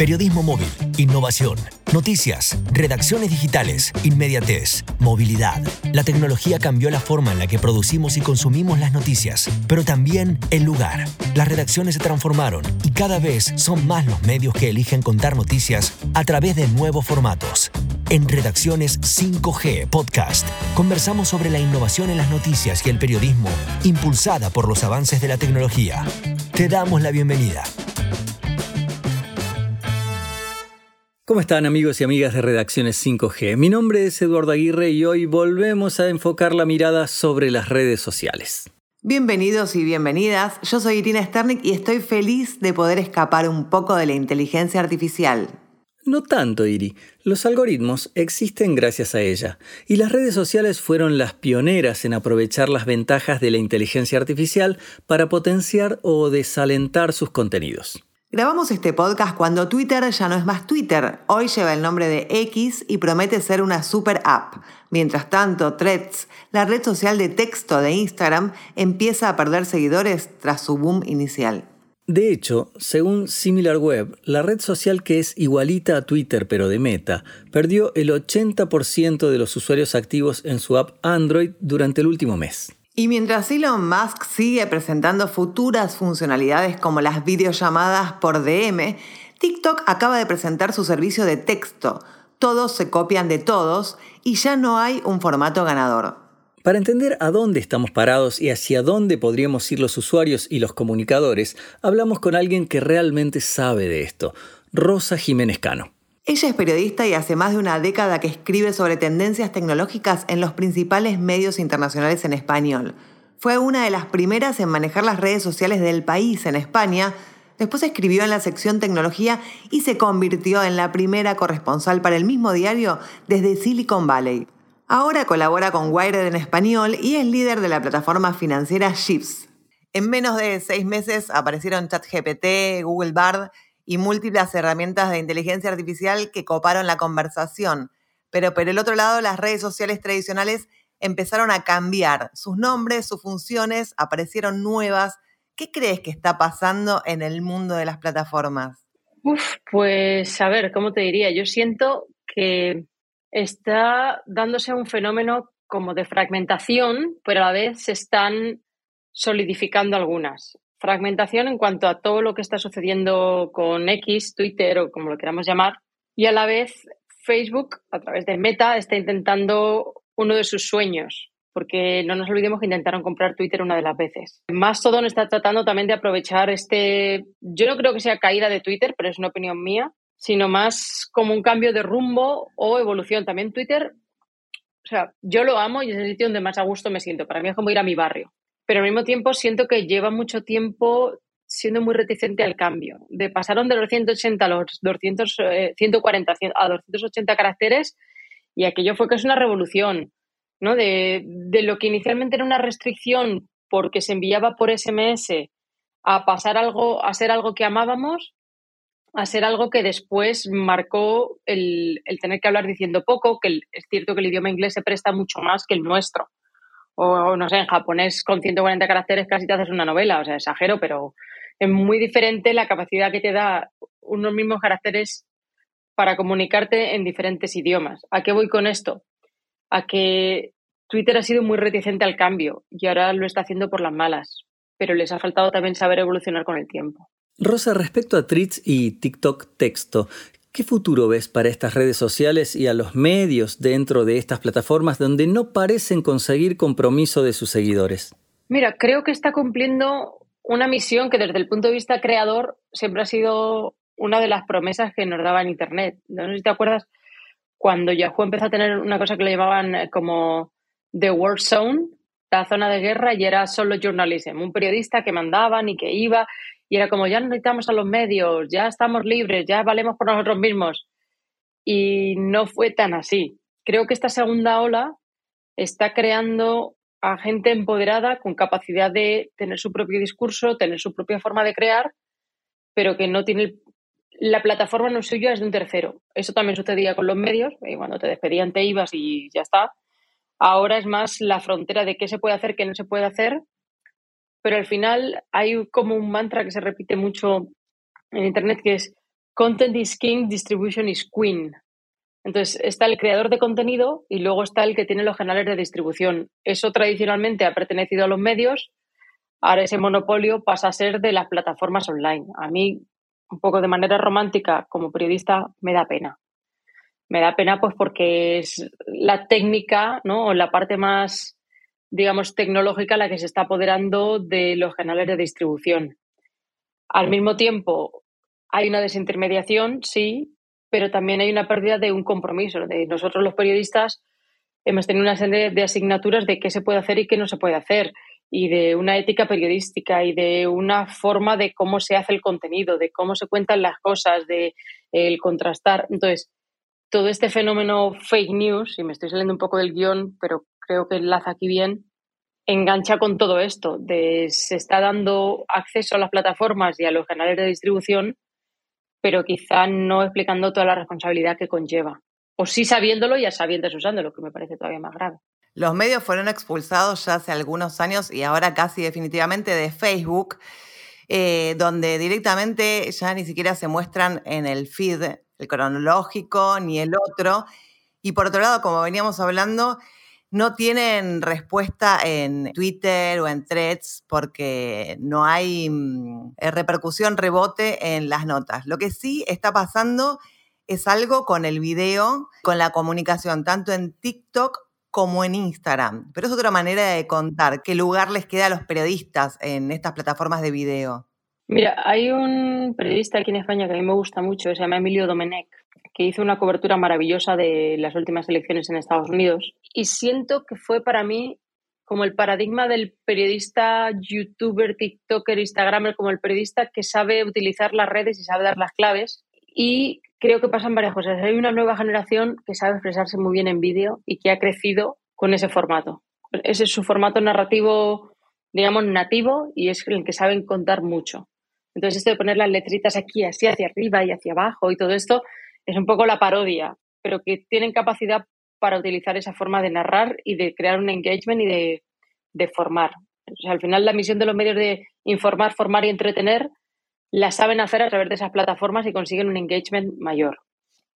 Periodismo móvil, innovación, noticias, redacciones digitales, inmediatez, movilidad. La tecnología cambió la forma en la que producimos y consumimos las noticias, pero también el lugar. Las redacciones se transformaron y cada vez son más los medios que eligen contar noticias a través de nuevos formatos. En Redacciones 5G Podcast conversamos sobre la innovación en las noticias y el periodismo impulsada por los avances de la tecnología. Te damos la bienvenida. ¿Cómo están amigos y amigas de Redacciones 5G? Mi nombre es Eduardo Aguirre y hoy volvemos a enfocar la mirada sobre las redes sociales. Bienvenidos y bienvenidas, yo soy Irina Sternik y estoy feliz de poder escapar un poco de la inteligencia artificial. No tanto, Iri. Los algoritmos existen gracias a ella, y las redes sociales fueron las pioneras en aprovechar las ventajas de la inteligencia artificial para potenciar o desalentar sus contenidos. Grabamos este podcast cuando Twitter ya no es más Twitter, hoy lleva el nombre de X y promete ser una super app. Mientras tanto, Threads, la red social de texto de Instagram, empieza a perder seguidores tras su boom inicial. De hecho, según SimilarWeb, la red social que es igualita a Twitter pero de Meta, perdió el 80% de los usuarios activos en su app Android durante el último mes. Y mientras Elon Musk sigue presentando futuras funcionalidades como las videollamadas por DM, TikTok acaba de presentar su servicio de texto. Todos se copian de todos y ya no hay un formato ganador. Para entender a dónde estamos parados y hacia dónde podríamos ir los usuarios y los comunicadores, hablamos con alguien que realmente sabe de esto, Rosa Jiménez Cano. Ella es periodista y hace más de una década que escribe sobre tendencias tecnológicas en los principales medios internacionales en español. Fue una de las primeras en manejar las redes sociales del país en España. Después escribió en la sección tecnología y se convirtió en la primera corresponsal para el mismo diario desde Silicon Valley. Ahora colabora con Wired en español y es líder de la plataforma financiera Shifts. En menos de seis meses aparecieron ChatGPT, Google Bard y múltiples herramientas de inteligencia artificial que coparon la conversación. Pero por el otro lado, las redes sociales tradicionales empezaron a cambiar. Sus nombres, sus funciones, aparecieron nuevas. ¿Qué crees que está pasando en el mundo de las plataformas? Uf, pues a ver, ¿cómo te diría? Yo siento que está dándose un fenómeno como de fragmentación, pero a la vez se están solidificando algunas fragmentación en cuanto a todo lo que está sucediendo con X, Twitter o como lo queramos llamar, y a la vez Facebook, a través de Meta, está intentando uno de sus sueños, porque no nos olvidemos que intentaron comprar Twitter una de las veces. Más todo está tratando también de aprovechar este, yo no creo que sea caída de Twitter, pero es una opinión mía, sino más como un cambio de rumbo o evolución. También Twitter, o sea, yo lo amo y es el sitio donde más a gusto me siento. Para mí es como ir a mi barrio pero al mismo tiempo siento que lleva mucho tiempo siendo muy reticente al cambio. De pasaron de los 180 a los 200, 140 eh, a 280 caracteres y aquello fue que es una revolución, ¿no? De, lo que inicialmente era una restricción porque se enviaba por SMS a pasar algo, a ser algo que amábamos, a ser algo que después marcó el tener que hablar diciendo poco, que es cierto que el idioma inglés se presta mucho más que el nuestro o no sé, en japonés con 140 caracteres casi te haces una novela, o sea, exagero, pero es muy diferente la capacidad que te da unos mismos caracteres para comunicarte en diferentes idiomas. ¿A qué voy con esto? A que Twitter ha sido muy reticente al cambio y ahora lo está haciendo por las malas, pero les ha faltado también saber evolucionar con el tiempo. Rosa, respecto a Threads y TikTok Texto, ¿Qué futuro ves para estas redes sociales y a los medios dentro de estas plataformas donde no parecen conseguir compromiso de sus seguidores? Mira, creo que está cumpliendo una misión que desde el punto de vista creador siempre ha sido una de las promesas que nos daba en Internet. No sé si te acuerdas cuando Yahoo empezó a tener una cosa que le llamaban eh, como The War Zone, la zona de guerra, y era solo journalism, un periodista que mandaban y que iba y era como, ya no necesitamos a los medios, ya estamos libres, ya valemos por nosotros mismos. Y no fue tan así. Creo que esta segunda ola está creando a gente empoderada con capacidad de tener su propio discurso, tener su propia forma de crear, pero que no tiene la plataforma no es suya, es de un tercero. Eso también sucedía con los medios, cuando te despedían te ibas y ya está. Ahora es más la frontera de qué se puede hacer, qué no se puede hacer, pero al final hay como un mantra que se repite mucho en Internet que es content is king, distribution is queen. Entonces está el creador de contenido y luego está el que tiene los canales de distribución. Eso tradicionalmente ha pertenecido a los medios, ahora ese monopolio pasa a ser de las plataformas online. A mí, un poco de manera romántica, como periodista, me da pena. Me da pena pues porque es la técnica, ¿no? O la parte más, digamos, tecnológica la que se está apoderando de los canales de distribución. Al mismo tiempo, hay una desintermediación, sí, pero también hay una pérdida de un compromiso. De nosotros los periodistas hemos tenido una serie de asignaturas de qué se puede hacer y qué no se puede hacer, y de una ética periodística y de una forma de cómo se hace el contenido, de cómo se cuentan las cosas, de el contrastar. Entonces, todo este fenómeno fake news, y me estoy saliendo un poco del guion, pero creo que enlaza aquí bien, engancha con todo esto, de se está dando acceso a las plataformas y a los canales de distribución pero quizá no explicando toda la responsabilidad que conlleva. O sí sabiéndolo y a sabiendas usándolo, que me parece todavía más grave. Los medios fueron expulsados ya hace algunos años y ahora casi definitivamente de Facebook, eh, donde directamente ya ni siquiera se muestran en el feed el cronológico ni el otro. Y por otro lado, como veníamos hablando, no tienen respuesta en Twitter o en threads porque no hay mm, eh, repercusión, rebote en las notas. Lo que sí está pasando es algo con el video, con la comunicación, tanto en TikTok como en Instagram. Pero es otra manera de contar qué lugar les queda a los periodistas en estas plataformas de video. Mira, hay un periodista aquí en España que a mí me gusta mucho, se llama Emilio Domenech, que hizo una cobertura maravillosa de las últimas elecciones en Estados Unidos. Y siento que fue para mí como el paradigma del periodista, youtuber, tiktoker, instagramer, como el periodista que sabe utilizar las redes y sabe dar las claves. Y creo que pasan varias cosas. Hay una nueva generación que sabe expresarse muy bien en vídeo y que ha crecido con ese formato. Ese es su formato narrativo, digamos, nativo y es el que saben contar mucho. Entonces, esto de poner las letritas aquí, así, hacia arriba y hacia abajo y todo esto, es un poco la parodia, pero que tienen capacidad para utilizar esa forma de narrar y de crear un engagement y de, formar. al final la misión de los medios de informar, formar y entretener la saben hacer a través de esas plataformas y consiguen un engagement mayor.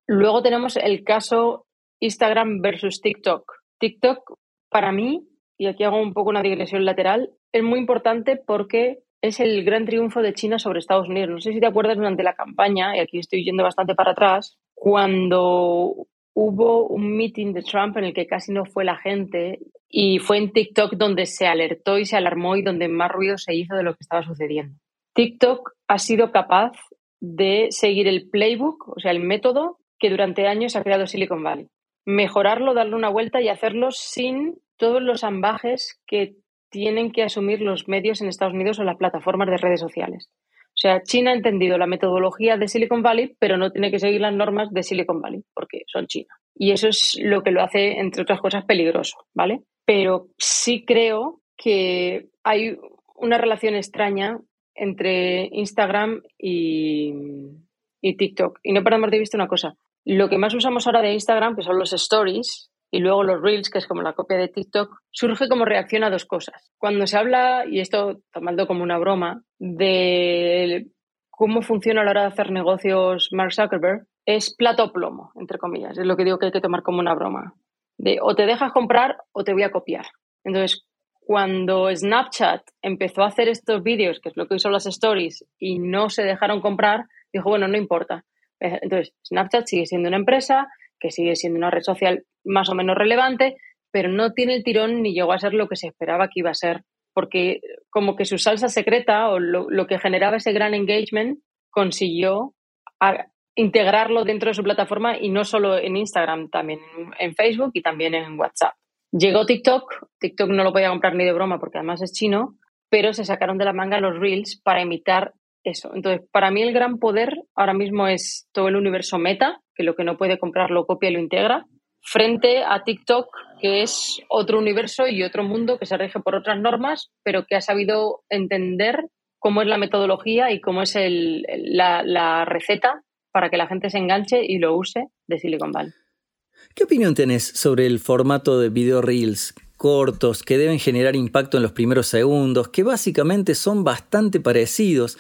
Luego tenemos el caso Instagram versus TikTok. TikTok, para mí, y aquí hago un poco una digresión lateral, es muy importante porque es el gran triunfo de China sobre Estados Unidos. No sé si te acuerdas durante la campaña, y aquí estoy yendo bastante para atrás, cuando hubo un meeting de Trump en el que casi no fue la gente y fue en TikTok donde se alertó y se alarmó y donde más ruido se hizo de lo que estaba sucediendo. TikTok ha sido capaz de seguir el playbook, o sea, el método que durante años ha creado Silicon Valley. Mejorarlo, darle una vuelta y hacerlo sin todos los ambajes que tienen que asumir los medios en Estados Unidos o las plataformas de redes sociales. O sea, China ha entendido la metodología de Silicon Valley, pero no tiene que seguir las normas de Silicon Valley, porque son China. Y eso es lo que lo hace, entre otras cosas, peligroso, ¿vale? Pero sí creo que hay una relación extraña entre Instagram y, y TikTok. Y no perdamos de vista una cosa. Lo que más usamos ahora de Instagram, que son los stories, y luego los Reels, que es como la copia de TikTok, surge como reacción a dos cosas. Cuando se habla, y esto tomando como una broma, de cómo funciona a la hora de hacer negocios Mark Zuckerberg, es plato plomo, entre comillas. Es lo que digo que hay que tomar como una broma. De o te dejas comprar o te voy a copiar. Entonces, cuando Snapchat empezó a hacer estos vídeos, que es lo que hizo las stories, y no se dejaron comprar, dijo, bueno, no importa. Entonces, Snapchat sigue siendo una empresa, que sigue siendo una red social más o menos relevante, pero no tiene el tirón ni llegó a ser lo que se esperaba que iba a ser, porque como que su salsa secreta o lo, que generaba ese gran engagement consiguió integrarlo dentro de su plataforma y no solo en Instagram, también en Facebook y también en WhatsApp. Llegó TikTok, TikTok no lo podía comprar ni de broma porque además es chino, pero se sacaron de la manga los reels para imitar eso. Entonces, para mí el gran poder ahora mismo es todo el universo meta, que lo que no puede comprar lo copia y lo integra, frente a TikTok, que es otro universo y otro mundo que se rige por otras normas, pero que ha sabido entender cómo es la metodología y cómo es la, la receta para que la gente se enganche y lo use de Silicon Valley. ¿Qué opinión tenés sobre el formato de video reels cortos que deben generar impacto en los primeros segundos, que básicamente son bastante parecidos,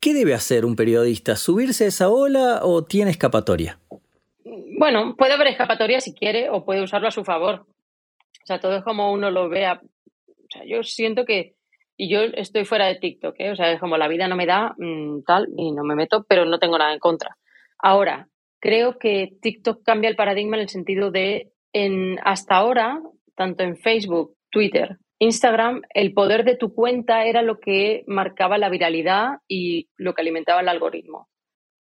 ¿Qué debe hacer un periodista? ¿Subirse a esa ola o tiene escapatoria? Bueno, puede haber escapatoria si quiere o puede usarlo a su favor. O sea, todo es como uno lo vea. O sea, yo siento que, y yo estoy fuera de TikTok, ¿eh? o sea, es como la vida no me da mm, tal y no me meto, pero no tengo nada en contra. Ahora, creo que TikTok cambia el paradigma en el sentido de, en, hasta ahora, tanto en Facebook, Twitter, Instagram, el poder de tu cuenta era lo que marcaba la viralidad y lo que alimentaba el algoritmo.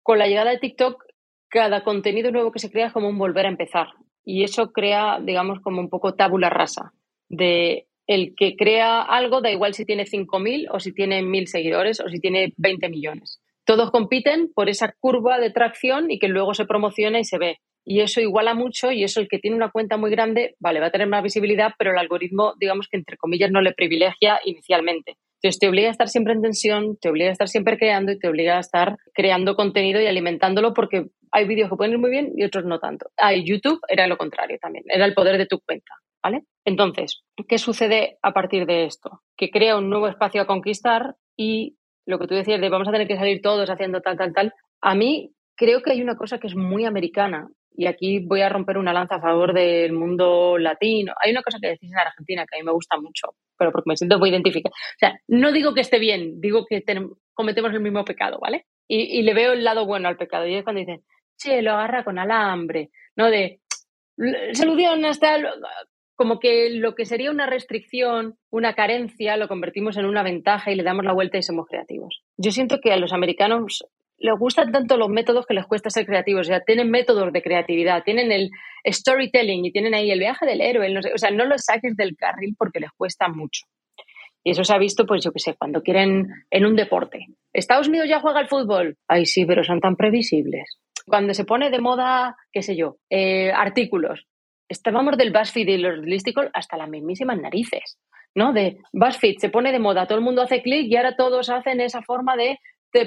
Con la llegada de TikTok, cada contenido nuevo que se crea es como un volver a empezar. Y eso crea, digamos, como un poco tabula rasa. De el que crea algo, da igual si tiene 5.000 o si tiene 1.000 seguidores o si tiene 20 millones. Todos compiten por esa curva de tracción y que luego se promociona y se ve y eso iguala mucho y eso el que tiene una cuenta muy grande, vale, va a tener más visibilidad, pero el algoritmo, digamos que entre comillas, no le privilegia inicialmente. Entonces te obliga a estar siempre en tensión, te obliga a estar siempre creando y te obliga a estar creando contenido y alimentándolo porque hay vídeos que pueden ir muy bien y otros no tanto. Ah, y YouTube era lo contrario también, era el poder de tu cuenta, ¿vale? Entonces, ¿qué sucede a partir de esto? Que crea un nuevo espacio a conquistar y lo que tú decías de vamos a tener que salir todos haciendo tal, tal, tal. A mí creo que hay una cosa que es muy americana y aquí voy a romper una lanza a favor del mundo latino. Hay una cosa que decís en Argentina que a mí me gusta mucho, pero porque me siento muy identificada. O sea, no digo que esté bien, digo que cometemos el mismo pecado, ¿vale? Y, le veo el lado bueno al pecado. Y es cuando dicen, che, lo agarra con alambre, ¿no? De solución hasta como que lo que sería una restricción, una carencia, lo convertimos en una ventaja y le damos la vuelta y somos creativos. Yo siento que a los americanos les gustan tanto los métodos que les cuesta ser creativos. O sea, tienen métodos de creatividad, tienen el storytelling y tienen ahí el viaje del héroe. o sea, no los saques del carril porque les cuesta mucho. Y eso se ha visto, pues yo qué sé, cuando quieren en un deporte. Estados Unidos ya juega al fútbol. Ay, sí, pero son tan previsibles. Cuando se pone de moda, qué sé yo, eh, artículos. Estábamos del BuzzFeed y los listicles hasta las mismísimas narices. ¿no? De BuzzFeed se pone de moda, todo el mundo hace clic y ahora todos hacen esa forma de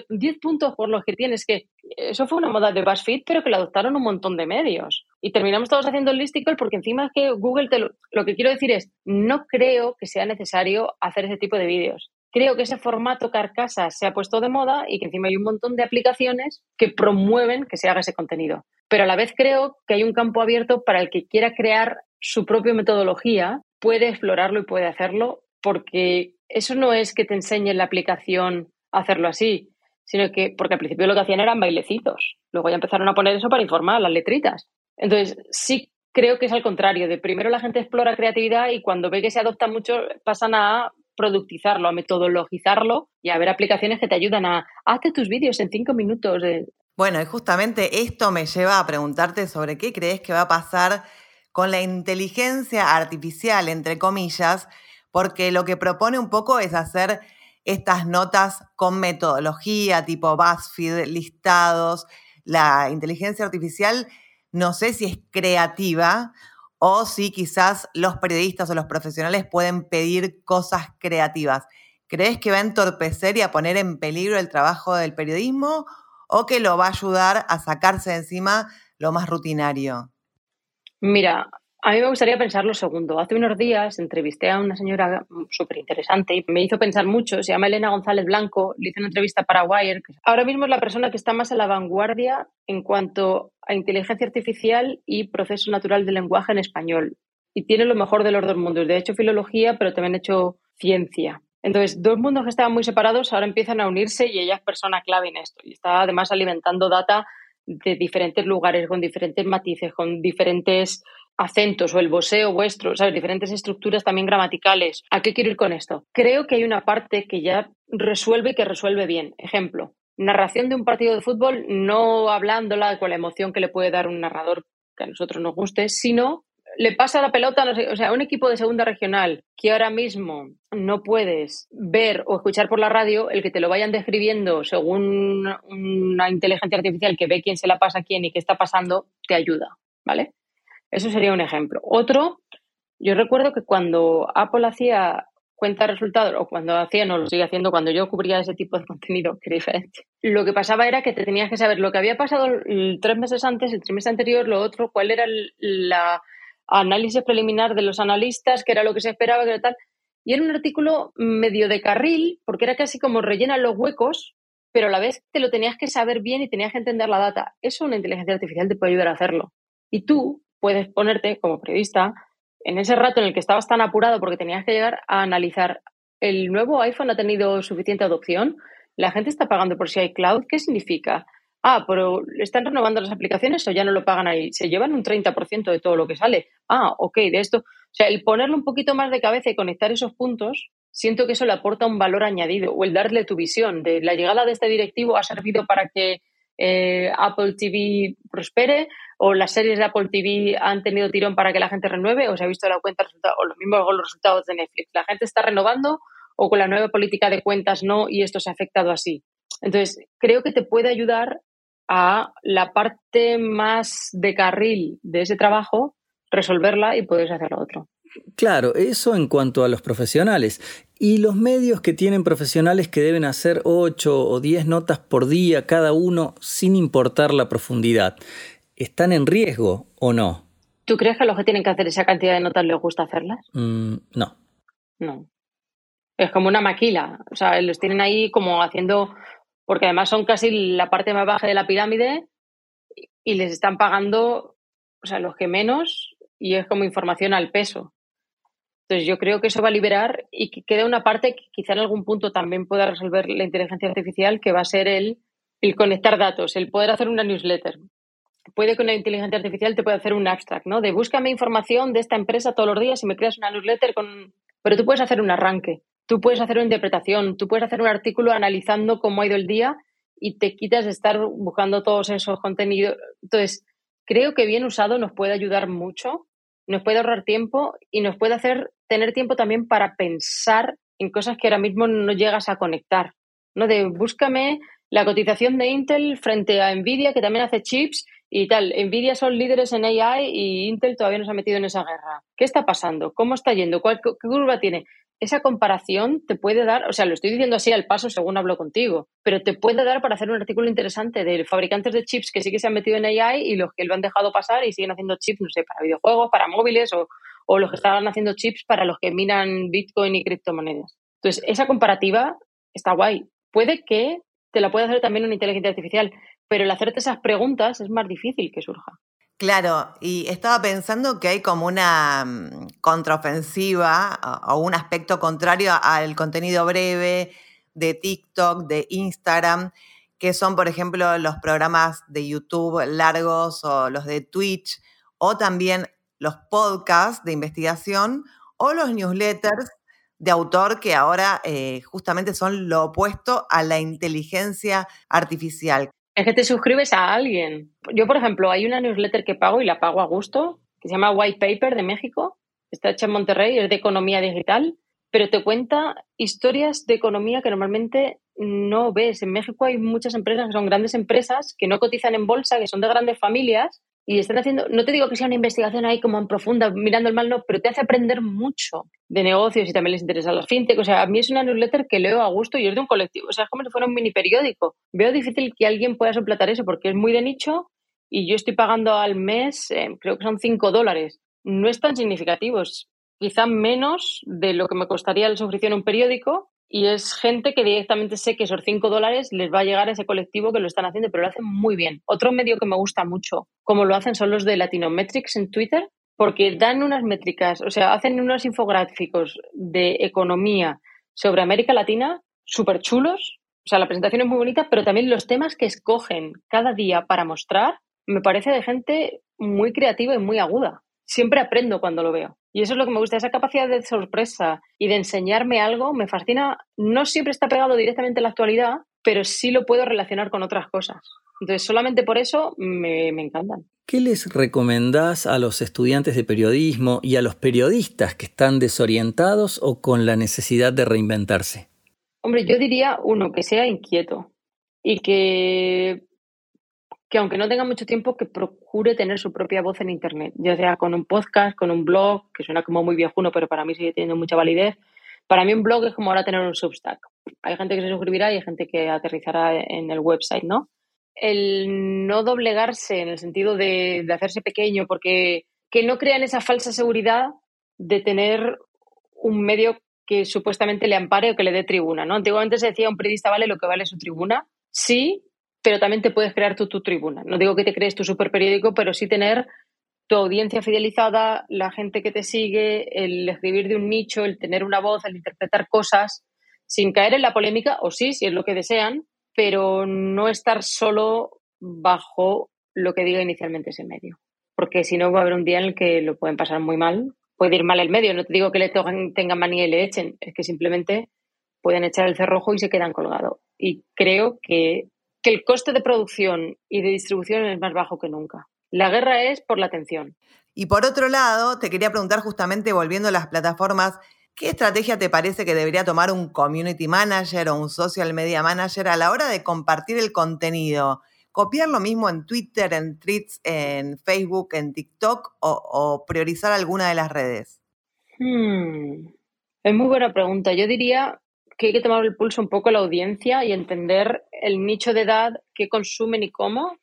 10 puntos por los que tienes, que eso fue una moda de BuzzFeed, pero que la adoptaron un montón de medios. Y terminamos todos haciendo el listicle porque encima es que Google, te lo, lo que quiero decir es, no creo que sea necesario hacer ese tipo de vídeos. Creo que ese formato carcasa se ha puesto de moda y que encima hay un montón de aplicaciones que promueven que se haga ese contenido. Pero a la vez creo que hay un campo abierto para el que quiera crear su propia metodología, puede explorarlo y puede hacerlo, porque eso no es que te enseñe la aplicación a hacerlo así, sino que, porque al principio lo que hacían eran bailecitos, luego ya empezaron a poner eso para informar, las letritas. Entonces, sí creo que es al contrario, de primero la gente explora creatividad y cuando ve que se adopta mucho pasan a productizarlo, a metodologizarlo y a ver aplicaciones que te ayudan a hazte tus vídeos en cinco minutos. Bueno, y justamente esto me lleva a preguntarte sobre qué crees que va a pasar con la inteligencia artificial, entre comillas, porque lo que propone un poco es hacer estas notas con metodología tipo BuzzFeed, listados. La inteligencia artificial no sé si es creativa o si quizás los periodistas o los profesionales pueden pedir cosas creativas. ¿Crees que va a entorpecer y a poner en peligro el trabajo del periodismo o que lo va a ayudar a sacarse de encima lo más rutinario? Mira, a mí me gustaría pensar lo segundo. Hace unos días entrevisté a una señora súper interesante y me hizo pensar mucho. Se llama Elena González Blanco. Le hice una entrevista para Wire. Ahora mismo es la persona que está más a la vanguardia en cuanto a inteligencia artificial y proceso natural del lenguaje en español. Y tiene lo mejor de los dos mundos. De hecho, filología, pero también ha hecho ciencia. Entonces, dos mundos que estaban muy separados ahora empiezan a unirse y ella es persona clave en esto. Y está además alimentando data de diferentes lugares, con diferentes matices, con diferentes acentos o el boseo vuestro, ¿sabes? Diferentes estructuras también gramaticales. ¿A qué quiero ir con esto? Creo que hay una parte que ya resuelve y que resuelve bien. Ejemplo, narración de un partido de fútbol, no hablándola con la emoción que le puede dar un narrador que a nosotros nos guste, sino le pasa la pelota, o sea, un equipo de segunda regional que ahora mismo no puedes ver o escuchar por la radio, el que te lo vayan describiendo según una inteligencia artificial que ve quién se la pasa a quién y qué está pasando, te ayuda, ¿vale? Eso sería un ejemplo. Otro, yo recuerdo que cuando Apple hacía cuenta de resultados, o cuando hacía, no lo sigue haciendo, cuando yo cubría ese tipo de contenido, que diferente, lo que pasaba era que te tenías que saber lo que había pasado tres meses antes, el trimestre anterior, lo otro, cuál era el la análisis preliminar de los analistas, qué era lo que se esperaba, qué era tal. Y era un artículo medio de carril, porque era casi como rellena los huecos, pero a la vez te lo tenías que saber bien y tenías que entender la data. Eso una inteligencia artificial te puede ayudar a hacerlo. Y tú puedes ponerte como periodista en ese rato en el que estabas tan apurado porque tenías que llegar a analizar el nuevo iPhone ha tenido suficiente adopción, la gente está pagando por si hay cloud, ¿qué significa? Ah, pero ¿están renovando las aplicaciones o ya no lo pagan ahí? Se llevan un 30% de todo lo que sale. Ah, ok, de esto. O sea, el ponerle un poquito más de cabeza y conectar esos puntos siento que eso le aporta un valor añadido o el darle tu visión de la llegada de este directivo ha servido para que eh, Apple TV prospere o las series de Apple TV han tenido tirón para que la gente renueve o se ha visto la cuenta o lo mismo con los resultados de Netflix. La gente está renovando o con la nueva política de cuentas no y esto se ha afectado así. Entonces, creo que te puede ayudar a la parte más de carril de ese trabajo, resolverla y puedes hacer lo otro. Claro, eso en cuanto a los profesionales. Y los medios que tienen profesionales que deben hacer 8 o 10 notas por día cada uno sin importar la profundidad, ¿están en riesgo o no? ¿Tú crees que a los que tienen que hacer esa cantidad de notas les gusta hacerlas? Mm, no. No. Es como una maquila. O sea, los tienen ahí como haciendo. Porque además son casi la parte más baja de la pirámide y les están pagando, o sea, los que menos, y es como información al peso. Entonces yo creo que eso va a liberar y que queda una parte que quizá en algún punto también pueda resolver la inteligencia artificial, que va a ser el, el conectar datos, el poder hacer una newsletter. Puede que una inteligencia artificial te pueda hacer un abstract, ¿no? De búscame información de esta empresa todos los días y me creas una newsletter con... Pero tú puedes hacer un arranque, tú puedes hacer una interpretación, tú puedes hacer un artículo analizando cómo ha ido el día y te quitas de estar buscando todos esos contenidos. Entonces, creo que bien usado nos puede ayudar mucho nos puede ahorrar tiempo y nos puede hacer tener tiempo también para pensar en cosas que ahora mismo no llegas a conectar. ¿no? De búscame la cotización de Intel frente a Nvidia, que también hace chips y tal. Nvidia son líderes en AI y Intel todavía no se ha metido en esa guerra. ¿Qué está pasando? ¿Cómo está yendo? ¿Qué curva tiene? esa comparación te puede dar, o sea, lo estoy diciendo así al paso según hablo contigo, pero te puede dar para hacer un artículo interesante de fabricantes de chips que sí que se han metido en AI y los que lo han dejado pasar y siguen haciendo chips, no sé, para videojuegos, para móviles o, o los que estaban haciendo chips para los que minan Bitcoin y criptomonedas. Entonces, esa comparativa está guay. Puede que te la pueda hacer también una inteligencia artificial, pero el hacerte esas preguntas es más difícil que surja. Claro, y estaba pensando que hay como una mm, contraofensiva o un aspecto contrario al contenido breve de TikTok, de Instagram, que son, por ejemplo, los programas de YouTube largos o los de Twitch, o también los podcasts de investigación o los newsletters de autor que ahora eh, justamente son lo opuesto a la inteligencia artificial. Es que te suscribes a alguien. Yo, por ejemplo, hay una newsletter que pago y la pago a gusto, que se llama White Paper de México. Está hecha en Monterrey, es de economía digital, pero te cuenta historias de economía que normalmente no ves. En México hay muchas empresas que son grandes empresas que no cotizan en bolsa, que son de grandes familias y están haciendo, no te digo que sea una investigación ahí como en profunda, mirando el mal, no, pero te hace aprender mucho de negocios y también les interesa los fintech. O sea, a mí es una newsletter que leo a gusto y es de un colectivo. O sea, es como si fuera un mini periódico. Veo difícil que alguien pueda soplatar eso porque es muy de nicho y yo estoy pagando al mes, eh, creo que son 5 dólares. No es tan significativo, quizá menos de lo que me costaría la suscripción a un periódico, y es gente que directamente sé que esos 5 dólares les va a llegar a ese colectivo que lo están haciendo, pero lo hacen muy bien. Otro medio que me gusta mucho, como lo hacen, son los de Latinometrics en Twitter, porque dan unas métricas, o sea, hacen unos infográficos de economía sobre América Latina súper chulos. O sea, la presentación es muy bonita, pero también los temas que escogen cada día para mostrar me parece de gente muy creativa y muy aguda. Siempre aprendo cuando lo veo. Y eso es lo que me gusta, esa capacidad de sorpresa y de enseñarme algo me fascina. No siempre está pegado directamente a la actualidad, pero sí lo puedo relacionar con otras cosas. Entonces, solamente por eso me, me encantan. ¿Qué les recomendás a los estudiantes de periodismo y a los periodistas que están desorientados o con la necesidad de reinventarse? Hombre, yo diría, uno, que sea inquieto y que que aunque no tenga mucho tiempo, que procure tener su propia voz en Internet, ya sea con un podcast, con un blog, que suena como muy viejuno, pero para mí sigue teniendo mucha validez. Para mí un blog es como ahora tener un Substack. Hay gente que se suscribirá y hay gente que aterrizará en el website, ¿no? El no doblegarse en el sentido de, de hacerse pequeño, porque que no crean esa falsa seguridad de tener un medio que supuestamente le ampare o que le dé tribuna, ¿no? Antiguamente se decía un periodista vale lo que vale su tribuna sí, pero también te puedes crear tu, tu tribuna. No digo que te crees tu super periódico, pero sí tener tu audiencia fidelizada, la gente que te sigue, el escribir de un nicho, el tener una voz, el interpretar cosas, sin caer en la polémica, o sí, si es lo que desean, pero no estar solo bajo lo que diga inicialmente ese medio. Porque si no, va a haber un día en el que lo pueden pasar muy mal. Puede ir mal el medio. No te digo que le tengan manía y le echen. Es que simplemente pueden echar el cerrojo y se quedan colgados. Y creo que, que el coste de producción y de distribución es más bajo que nunca. La guerra es por la atención. Y por otro lado, te quería preguntar justamente, volviendo a las plataformas, ¿qué estrategia te parece que debería tomar un community manager o un social media manager a la hora de compartir el contenido? ¿Copiar lo mismo en Twitter, en tweets, en Facebook, en TikTok o, priorizar alguna de las redes? Hmm. Es muy buena pregunta. Yo diría que hay que tomar el pulso un poco a la audiencia y entender el nicho de edad, qué consumen y cómo,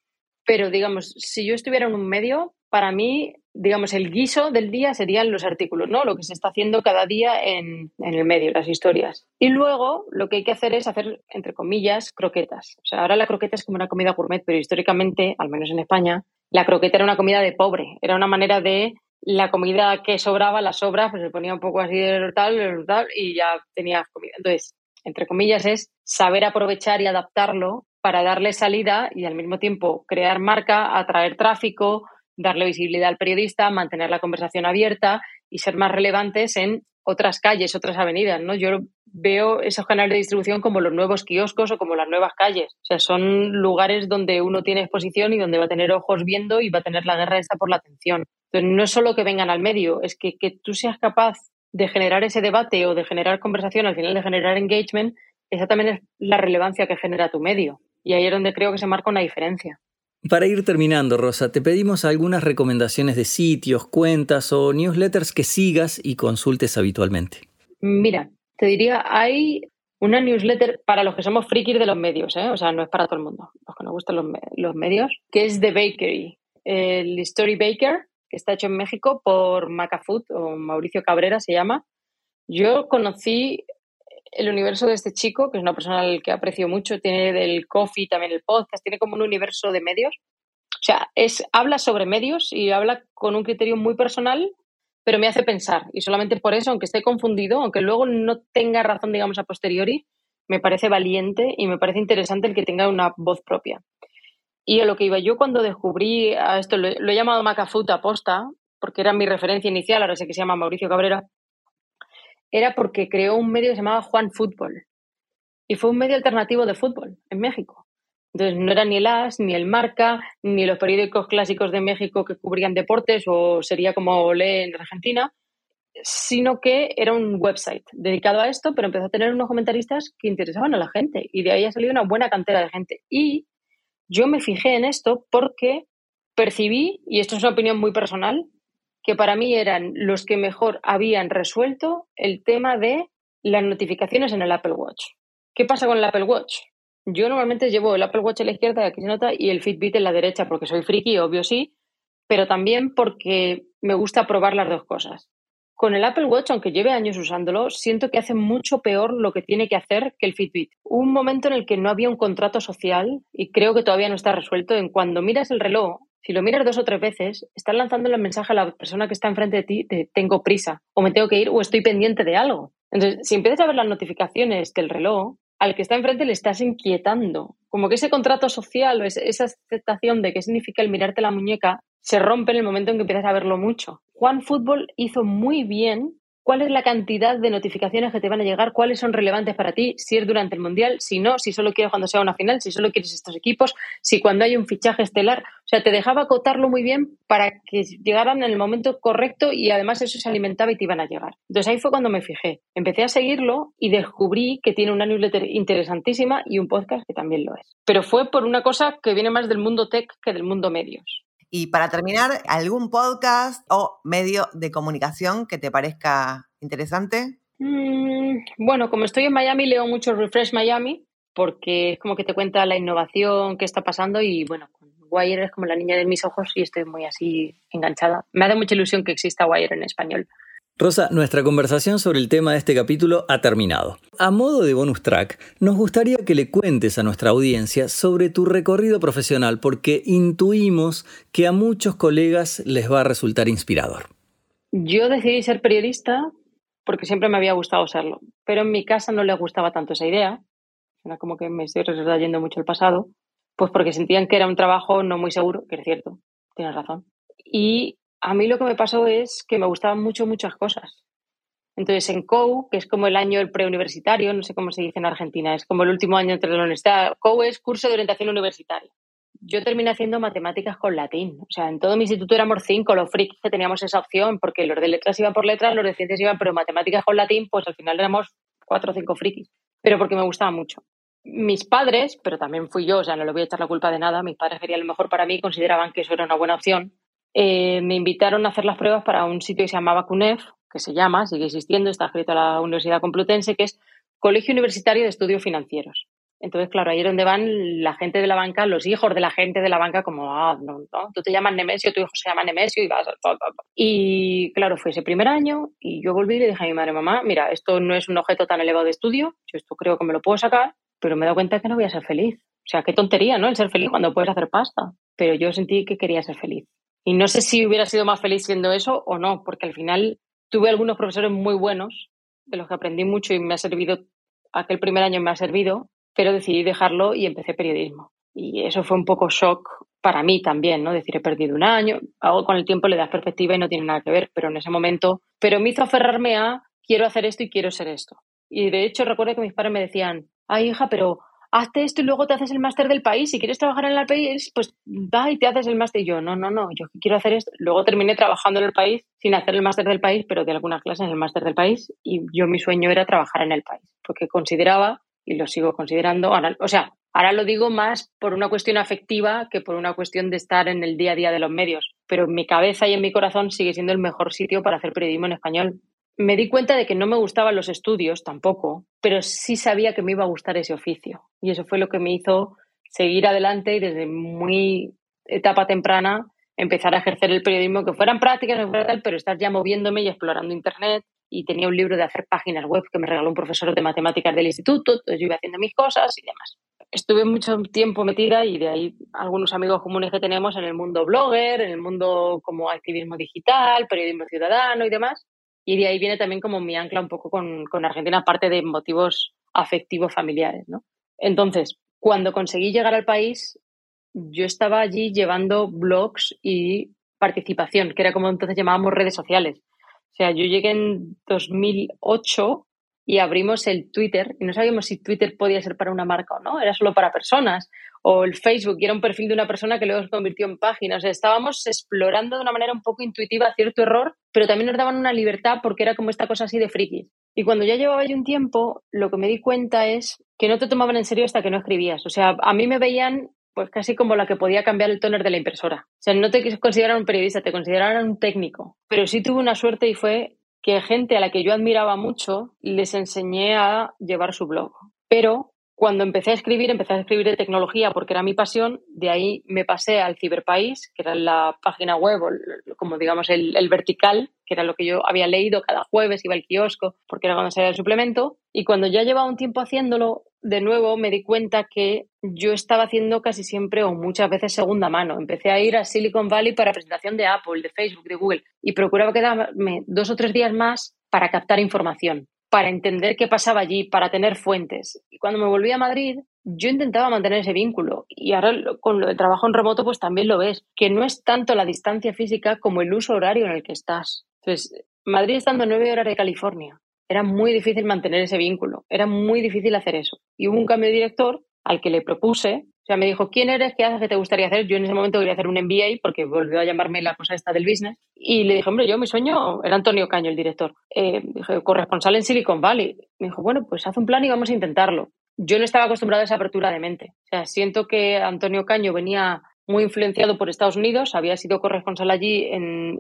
pero digamos, si yo estuviera en un medio, para mí, digamos, el guiso del día serían los artículos, ¿no? Lo que se está haciendo cada día en, en, el medio, las historias. Y luego lo que hay que hacer es hacer, entre comillas, croquetas. O sea, ahora la croqueta es como una comida gourmet, pero históricamente, al menos en España, la croqueta era una comida de pobre. Era una manera de la comida que sobraba, la sobra, pues se ponía un poco así de tal, tal, y ya tenía comida. Entonces, entre comillas, es saber aprovechar y adaptarlo para darle salida y al mismo tiempo crear marca, atraer tráfico, darle visibilidad al periodista, mantener la conversación abierta y ser más relevantes en otras calles, otras avenidas, ¿no? Yo veo esos canales de distribución como los nuevos kioscos o como las nuevas calles. O sea, son lugares donde uno tiene exposición y donde va a tener ojos viendo y va a tener la guerra esta por la atención. Entonces, no es solo que vengan al medio, es que, que tú seas capaz de generar ese debate o de generar conversación, al final de generar engagement, esa también es la relevancia que genera tu medio. Y ahí es donde creo que se marca una diferencia. Para ir terminando, Rosa, te pedimos algunas recomendaciones de sitios, cuentas o newsletters que sigas y consultes habitualmente. Mira, te diría, hay una newsletter para los que somos frikis de los medios, ¿eh? o sea, no es para todo el mundo, los que nos gustan los, medios, que es The Bakery, el Story Baker, que está hecho en México por Macafood o Mauricio Cabrera se llama. Yo conocí el universo de este chico, que es una persona al que aprecio mucho, tiene del coffee, también el podcast, tiene como un universo de medios. O sea, es, habla sobre medios y habla con un criterio muy personal, pero me hace pensar. Y solamente por eso, aunque esté confundido, aunque luego no tenga razón, digamos, a posteriori, me parece valiente y me parece interesante el que tenga una voz propia. Y a lo que iba yo cuando descubrí a esto, lo, he llamado Macafoot aposta, porque era mi referencia inicial, ahora sé que se llama Mauricio Cabrera, era porque creó un medio que se llamaba Juan Fútbol. Y fue un medio alternativo de fútbol en México. Entonces no era ni el AS, ni el Marca, ni los periódicos clásicos de México que cubrían deportes o sería como Olé en Argentina, sino que era un website dedicado a esto, pero empezó a tener unos comentaristas que interesaban a la gente y de ahí ha salido una buena cantera de gente. Y yo me fijé en esto porque percibí, y esto es una opinión muy personal, que para mí eran los que mejor habían resuelto el tema de las notificaciones en el Apple Watch. ¿Qué pasa con el Apple Watch? Yo normalmente llevo el Apple Watch a la izquierda, aquí se nota, y el Fitbit en la derecha, porque soy friki, obvio sí, pero también porque me gusta probar las dos cosas. Con el Apple Watch, aunque lleve años usándolo, siento que hace mucho peor lo que tiene que hacer que el Fitbit. un momento en el que no había un contrato social y creo que todavía no está resuelto en cuando miras el reloj si lo miras dos o tres veces, estás lanzando el mensaje a la persona que está enfrente de ti de tengo prisa, o me tengo que ir, o estoy pendiente de algo. Entonces, si empiezas a ver las notificaciones del reloj, al que está enfrente le estás inquietando. Como que ese contrato social o esa aceptación de qué significa el mirarte la muñeca se rompe en el momento en que empiezas a verlo mucho. Juan Fútbol hizo muy bien cuál es la cantidad de notificaciones que te van a llegar, cuáles son relevantes para ti, si es durante el Mundial, si no, si solo quieres cuando sea una final, si solo quieres estos equipos, si cuando hay un fichaje estelar. O sea, te dejaba acotarlo muy bien para que llegaran en el momento correcto y además eso se alimentaba y te iban a llegar. Entonces ahí fue cuando me fijé. Empecé a seguirlo y descubrí que tiene una newsletter interesantísima y un podcast que también lo es. Pero fue por una cosa que viene más del mundo tech que del mundo medios. Y para terminar, ¿algún podcast o medio de comunicación que te parezca interesante? Mm, bueno, como estoy en Miami, leo mucho Refresh Miami porque es como que te cuenta la innovación que está pasando y bueno, Wire es como la niña de mis ojos y estoy muy así enganchada. Me hace mucha ilusión que exista Wire en español. Rosa, nuestra conversación sobre el tema de este capítulo ha terminado. A modo de bonus track, nos gustaría que le cuentes a nuestra audiencia sobre tu recorrido profesional porque intuimos que a muchos colegas les va a resultar inspirador. Yo decidí ser periodista porque siempre me había gustado serlo, pero en mi casa no les gustaba tanto esa idea, era como que me estoy retrayendo mucho el pasado, pues porque sentían que era un trabajo no muy seguro, que es cierto, tienes razón. Y a mí lo que me pasó es que me gustaban mucho muchas cosas. Entonces, en COU, que es como el año preuniversitario, no sé cómo se dice en Argentina, es como el último año entre la universidad. COU es curso de orientación universitaria. Yo terminé haciendo matemáticas con latín. O sea, en todo mi instituto éramos cinco, los frikis que teníamos esa opción, porque los de letras iban por letras, los de ciencias iban, pero matemáticas con latín, pues al final éramos cuatro o cinco frikis. Pero porque me gustaba mucho. Mis padres, pero también fui yo, o sea, no le voy a echar la culpa de nada, mis padres querían lo mejor para mí, consideraban que eso era una buena opción eh, me invitaron a hacer las pruebas para un sitio que se llamaba CUNEF, que se llama, sigue existiendo, está escrito a la Universidad Complutense, que es Colegio Universitario de Estudios Financieros. Entonces, claro, ahí es donde van la gente de la banca, los hijos de la gente de la banca, como, ah, no, no, tú te llamas Nemesio, tu hijo se llama Nemesio y vas a... Y claro, fue ese primer año y yo volví y le dije a mi madre, mamá, mira, esto no es un objeto tan elevado de estudio, yo esto creo que me lo puedo sacar, pero me he dado cuenta que no voy a ser feliz. O sea, qué tontería, ¿no? El ser feliz cuando puedes hacer pasta. Pero yo sentí que quería ser feliz. Y no sé si hubiera sido más feliz siendo eso o no, porque al final tuve algunos profesores muy buenos, de los que aprendí mucho y me ha servido, aquel primer año me ha servido, pero decidí dejarlo y empecé periodismo. Y eso fue un poco shock para mí también, ¿no? Decir, he perdido un año, algo con el tiempo le das perspectiva y no tiene nada que ver, pero en ese momento, pero me hizo aferrarme a, quiero hacer esto y quiero ser esto. Y de hecho recuerdo que mis padres me decían, ay hija, pero hazte esto y luego te haces el máster del país. Si quieres trabajar en el país, pues va y te haces el máster. Y yo, no, no, no, yo quiero hacer esto. Luego terminé trabajando en el país sin hacer el máster del país, pero de algunas clases en el máster del país. Y yo mi sueño era trabajar en el país, porque consideraba, y lo sigo considerando, o sea, ahora lo digo más por una cuestión afectiva que por una cuestión de estar en el día a día de los medios. Pero en mi cabeza y en mi corazón sigue siendo el mejor sitio para hacer periodismo en español me di cuenta de que no me gustaban los estudios tampoco, pero sí sabía que me iba a gustar ese oficio. Y eso fue lo que me hizo seguir adelante y desde muy etapa temprana empezar a ejercer el periodismo, que fueran prácticas, no fuera pero estar ya moviéndome y explorando Internet. Y tenía un libro de hacer páginas web que me regaló un profesor de matemáticas del instituto, entonces yo iba haciendo mis cosas y demás. Estuve mucho tiempo metida y de ahí algunos amigos comunes que tenemos en el mundo blogger, en el mundo como activismo digital, periodismo ciudadano y demás. Y de ahí viene también como mi ancla un poco con, con Argentina, aparte de motivos afectivos familiares, ¿no? Entonces, cuando conseguí llegar al país, yo estaba allí llevando blogs y participación, que era como entonces llamábamos redes sociales. O sea, yo llegué en 2008 y abrimos el Twitter y no sabíamos si Twitter podía ser para una marca o no, era solo para personas. O el Facebook, y era un perfil de una persona que luego se convirtió en página. O sea, estábamos explorando de una manera un poco intuitiva cierto error, pero también nos daban una libertad porque era como esta cosa así de frikis. Y cuando ya llevaba yo un tiempo, lo que me di cuenta es que no te tomaban en serio hasta que no escribías. O sea, a mí me veían pues casi como la que podía cambiar el toner de la impresora. O sea, no te consideraban un periodista, te consideraban un técnico. Pero sí tuve una suerte y fue que gente a la que yo admiraba mucho les enseñé a llevar su blog. Pero cuando empecé a escribir, empecé a escribir de tecnología porque era mi pasión, de ahí me pasé al Ciberpaís, que era la página web, como digamos el, vertical, que era lo que yo había leído cada jueves, iba al kiosco, porque era cuando salía el suplemento, y cuando ya llevaba un tiempo haciéndolo, de nuevo me di cuenta que yo estaba haciendo casi siempre o muchas veces segunda mano. Empecé a ir a Silicon Valley para presentación de Apple, de Facebook, de Google, y procuraba quedarme dos o tres días más para captar información para entender qué pasaba allí, para tener fuentes. Y cuando me volví a Madrid, yo intentaba mantener ese vínculo. Y ahora con lo trabajo en remoto, pues también lo ves, que no es tanto la distancia física como el uso horario en el que estás. Entonces, Madrid estando nueve horas de California, era muy difícil mantener ese vínculo, era muy difícil hacer eso. Y hubo un cambio de director al que le propuse sea, me dijo, ¿quién eres? ¿Qué haces? ¿Qué te gustaría hacer? Yo en ese momento quería hacer un MBA porque volvió a llamarme la cosa esta del business. Y le dije, hombre, yo mi sueño era Antonio Caño, el director. Eh, dije, corresponsal en Silicon Valley. Me dijo, bueno, pues haz un plan y vamos a intentarlo. Yo no estaba acostumbrado a esa apertura de mente. O sea, siento que Antonio Caño venía muy influenciado por Estados Unidos, había sido corresponsal allí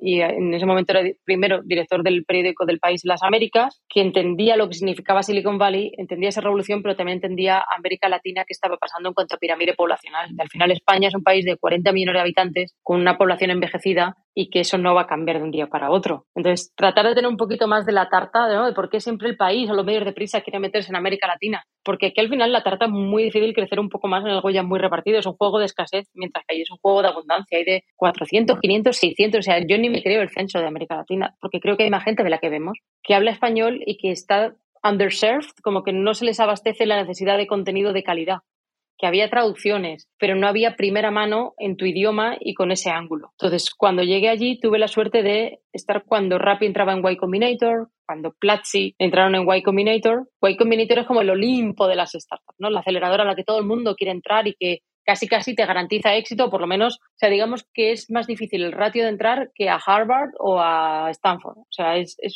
y en ese momento era primero director del periódico del país Las Américas, que entendía lo que significaba Silicon Valley, entendía esa revolución, pero también entendía América Latina que estaba pasando en cuanto a pirámide poblacional. Al final España es un país de 40 millones de habitantes con una población envejecida y que eso no va a cambiar de un día para otro. Entonces, tratar de tener un poquito más de la tarta, ¿no? De por qué siempre el país o los medios de prisa quieren meterse en América Latina. Porque aquí al final la tarta es muy difícil crecer un poco más en algo ya muy repartido. Es un juego de escasez, mientras que ahí es un juego de abundancia. Hay de 400, 500, 600. O sea, yo ni me creo el censo de América Latina, porque creo que hay más gente de la que vemos que habla español y que está underserved, como que no se les abastece la necesidad de contenido de calidad que había traducciones, pero no había primera mano en tu idioma y con ese ángulo. Entonces, cuando llegué allí, tuve la suerte de estar cuando Rappi entraba en Y Combinator, cuando Platzi entraron en Y Combinator. Y Combinator es como el Olimpo de las startups, ¿no? La aceleradora a la que todo el mundo quiere entrar y que casi casi te garantiza éxito, por lo menos, o sea, digamos que es más difícil el ratio de entrar que a Harvard o a Stanford. O sea,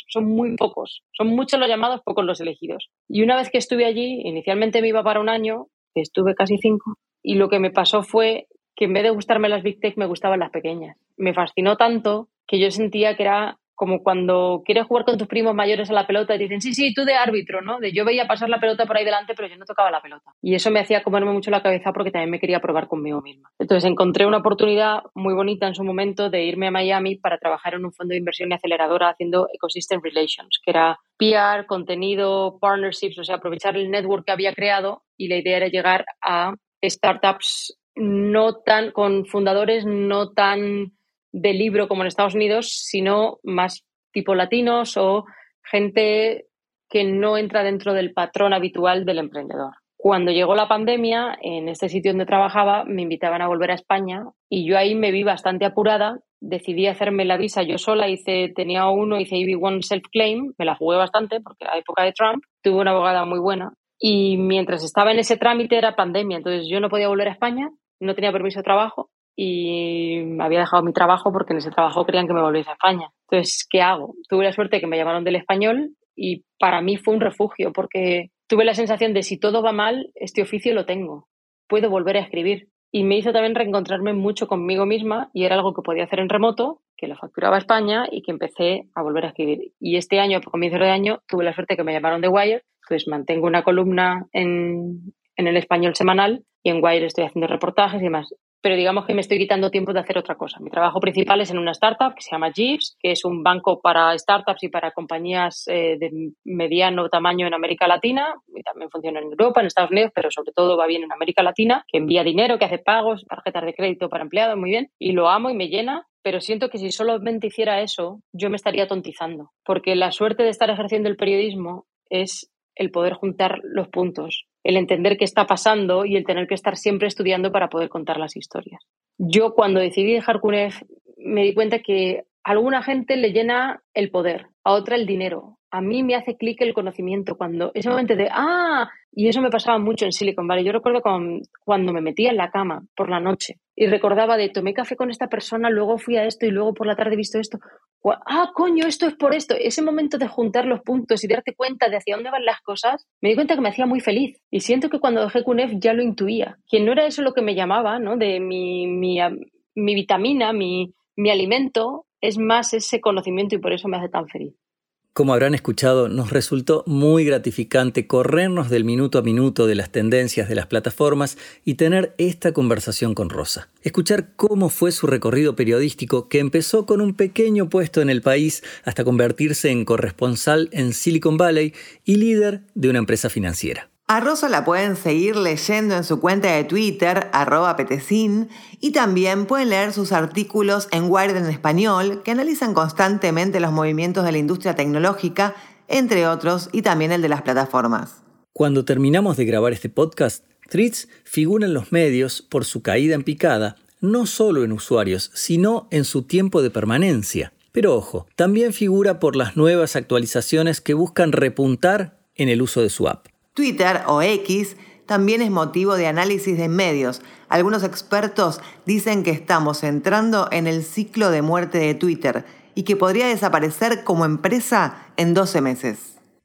son muy pocos, son muchos los llamados, pocos los elegidos. Y una vez que estuve allí, inicialmente me iba para un año, estuve casi cinco, y lo que me pasó fue que en vez de gustarme las Big Tech, me gustaban las pequeñas. Me fascinó tanto que yo sentía que era como cuando quieres jugar con tus primos mayores a la pelota y dicen, sí, sí, tú de árbitro, ¿no? De yo veía pasar la pelota por ahí delante, pero yo no tocaba la pelota. Y eso me hacía comerme mucho la cabeza porque también me quería probar conmigo misma. Entonces encontré una oportunidad muy bonita en su momento de irme a Miami para trabajar en un fondo de inversión y aceleradora haciendo Ecosystem Relations, que era PR, contenido, partnerships, o sea, aprovechar el network que había creado y la idea era llegar a startups no tan, con fundadores no tan de libro como en Estados Unidos, sino más tipo latinos o gente que no entra dentro del patrón habitual del emprendedor. Cuando llegó la pandemia, en este sitio donde trabajaba, me invitaban a volver a España y yo ahí me vi bastante apurada. Decidí hacerme la visa yo sola, hice, tenía uno, hice EB1 Self-Claim, me la jugué bastante porque era época de Trump, tuve una abogada muy buena y mientras estaba en ese trámite era pandemia, entonces yo no podía volver a España, no tenía permiso de trabajo y había dejado mi trabajo porque en ese trabajo querían que me volviese a España. Entonces, ¿qué hago? Tuve la suerte que me llamaron del español y para mí fue un refugio porque tuve la sensación de si todo va mal, este oficio lo tengo, puedo volver a escribir. Y me hizo también reencontrarme mucho conmigo misma y era algo que podía hacer en remoto, que lo facturaba España y que empecé a volver a escribir. Y este año, a comienzo de año, tuve la suerte que me llamaron de Wire, pues mantengo una columna en, en el español semanal y en Wire estoy haciendo reportajes y demás. Pero digamos que me estoy quitando tiempo de hacer otra cosa. Mi trabajo principal es en una startup que se llama Jeeves, que es un banco para startups y para compañías eh, de mediano tamaño en América Latina, y también funciona en Europa, en Estados Unidos, pero sobre todo va bien en América Latina, que envía dinero, que hace pagos, tarjetas de crédito para empleados, muy bien, y lo amo y me llena, pero siento que si solamente hiciera eso, yo me estaría tontizando, porque la suerte de estar ejerciendo el periodismo es el poder juntar los puntos el entender qué está pasando y el tener que estar siempre estudiando para poder contar las historias. Yo cuando decidí dejar CUNEF me di cuenta que a alguna gente le llena el poder, a otra el dinero. A mí me hace clic el conocimiento cuando ese momento de, ah, y eso me pasaba mucho en Silicon Valley. Yo recuerdo cuando me metía en la cama por la noche y recordaba de tomé café con esta persona, luego fui a esto y luego por la tarde he visto esto. Ah, coño, esto es por esto. Ese momento de juntar los puntos y darte cuenta de hacia dónde van las cosas, me di cuenta que me hacía muy feliz. Y siento que cuando dejé CUNEF ya lo intuía. Que no era eso lo que me llamaba, ¿no? De mi, mi, mi vitamina, mi, mi alimento, es más ese conocimiento y por eso me hace tan feliz. Como habrán escuchado, nos resultó muy gratificante corrernos del minuto a minuto de las tendencias de las plataformas y tener esta conversación con Rosa. Escuchar cómo fue su recorrido periodístico que empezó con un pequeño puesto en el país hasta convertirse en corresponsal en Silicon Valley y líder de una empresa financiera. A Rosa la pueden seguir leyendo en su cuenta de Twitter, arroba petecin, y también pueden leer sus artículos en Wired en español, que analizan constantemente los movimientos de la industria tecnológica, entre otros, y también el de las plataformas. Cuando terminamos de grabar este podcast, Threads figura en los medios por su caída en picada, no solo en usuarios, sino en su tiempo de permanencia. Pero ojo, también figura por las nuevas actualizaciones que buscan repuntar en el uso de su app. Twitter o X también es motivo de análisis de medios. Algunos expertos dicen que estamos entrando en el ciclo de muerte de Twitter y que podría desaparecer como empresa en 12 meses.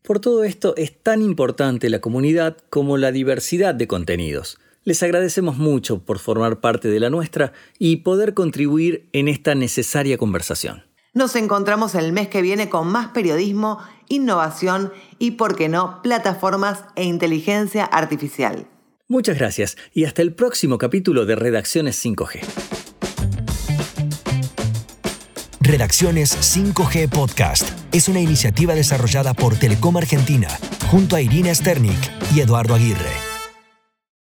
Por todo esto es tan importante la comunidad como la diversidad de contenidos. Les agradecemos mucho por formar parte de la nuestra y poder contribuir en esta necesaria conversación. Nos encontramos el mes que viene con más periodismo, innovación y, por qué no, plataformas e inteligencia artificial. Muchas gracias y hasta el próximo capítulo de Redacciones 5G. Redacciones 5G Podcast es una iniciativa desarrollada por Telecom Argentina junto a Irina Sternik y Eduardo Aguirre.